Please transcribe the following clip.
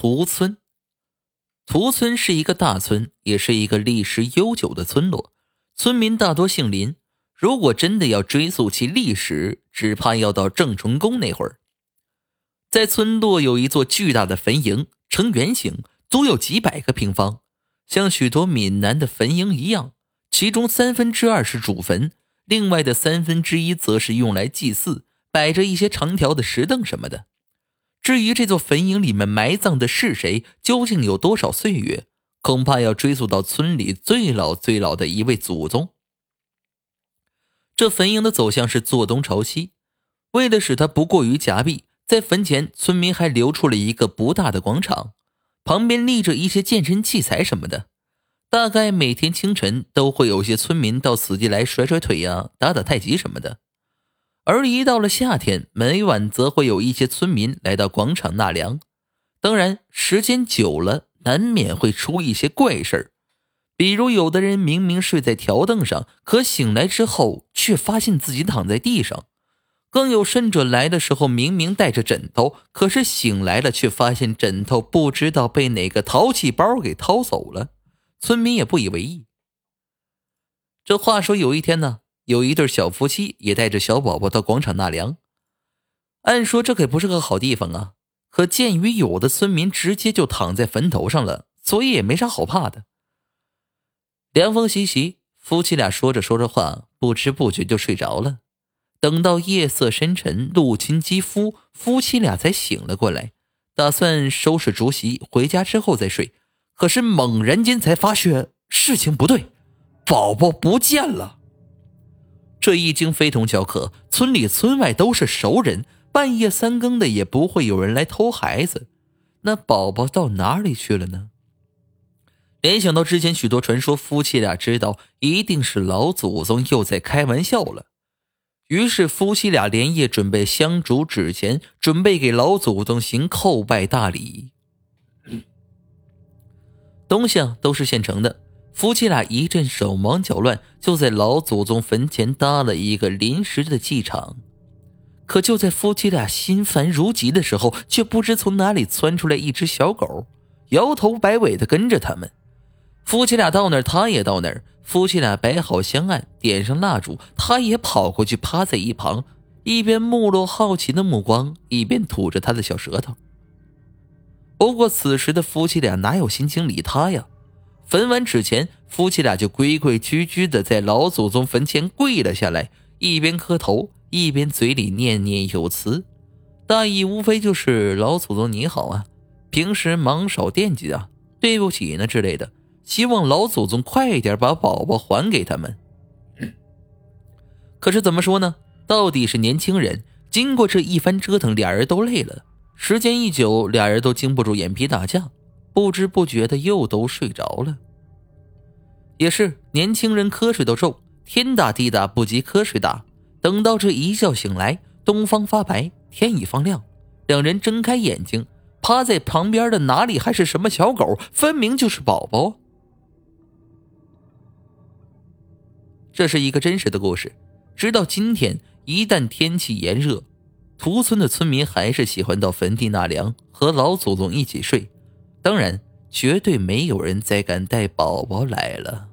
屠村。屠村是一个大村，也是一个历史悠久的村落。村民大多姓林。如果真的要追溯其历史，只怕要到郑成功那会儿。在村落有一座巨大的坟茔，呈圆形，足有几百个平方，像许多闽南的坟茔一样。其中三分之二是主坟，另外的三分之一则是用来祭祀，摆着一些长条的石凳什么的。至于这座坟茔里面埋葬的是谁，究竟有多少岁月，恐怕要追溯到村里最老最老的一位祖宗。这坟茔的走向是坐东朝西，为了使它不过于夹壁，在坟前村民还留出了一个不大的广场，旁边立着一些健身器材什么的。大概每天清晨都会有些村民到此地来甩甩腿呀、打打太极什么的。而一到了夏天，每晚则会有一些村民来到广场纳凉。当然，时间久了，难免会出一些怪事儿，比如有的人明明睡在条凳上，可醒来之后却发现自己躺在地上；更有甚者，来的时候明明带着枕头，可是醒来了却发现枕头不知道被哪个淘气包给掏走了。村民也不以为意。这话说，有一天呢。有一对小夫妻也带着小宝宝到广场纳凉。按说这可不是个好地方啊，可鉴于有的村民直接就躺在坟头上了，所以也没啥好怕的。凉风习习，夫妻俩说着说着话，不知不觉就睡着了。等到夜色深沉，露侵肌肤，夫妻俩才醒了过来，打算收拾竹席回家之后再睡。可是猛然间才发觉事情不对，宝宝不见了。这一经非同小可，村里村外都是熟人，半夜三更的也不会有人来偷孩子。那宝宝到哪里去了呢？联想到之前许多传说，夫妻俩知道一定是老祖宗又在开玩笑了。于是夫妻俩连夜准备香烛纸钱，准备给老祖宗行叩拜大礼。东西啊，都是现成的。夫妻俩一阵手忙脚乱，就在老祖宗坟前搭了一个临时的祭场。可就在夫妻俩心烦如急的时候，却不知从哪里窜出来一只小狗，摇头摆尾的跟着他们。夫妻俩到那儿，他也到那儿。夫妻俩摆好香案，点上蜡烛，他也跑过去趴在一旁，一边目露好奇的目光，一边吐着他的小舌头。不过此时的夫妻俩哪有心情理他呀？焚完纸钱，夫妻俩就规规矩矩的在老祖宗坟前跪了下来，一边磕头，一边嘴里念念有词，大意无非就是老祖宗你好啊，平时忙少惦记啊，对不起呢之类的，希望老祖宗快点把宝宝还给他们。可是怎么说呢？到底是年轻人，经过这一番折腾，俩人都累了，时间一久，俩人都经不住眼皮打架。不知不觉的又都睡着了。也是年轻人瞌睡都重，天大地大不及瞌睡大。等到这一觉醒来，东方发白，天已放亮，两人睁开眼睛，趴在旁边的哪里还是什么小狗，分明就是宝宝。这是一个真实的故事。直到今天，一旦天气炎热，屠村的村民还是喜欢到坟地纳凉，和老祖宗一起睡。当然，绝对没有人再敢带宝宝来了。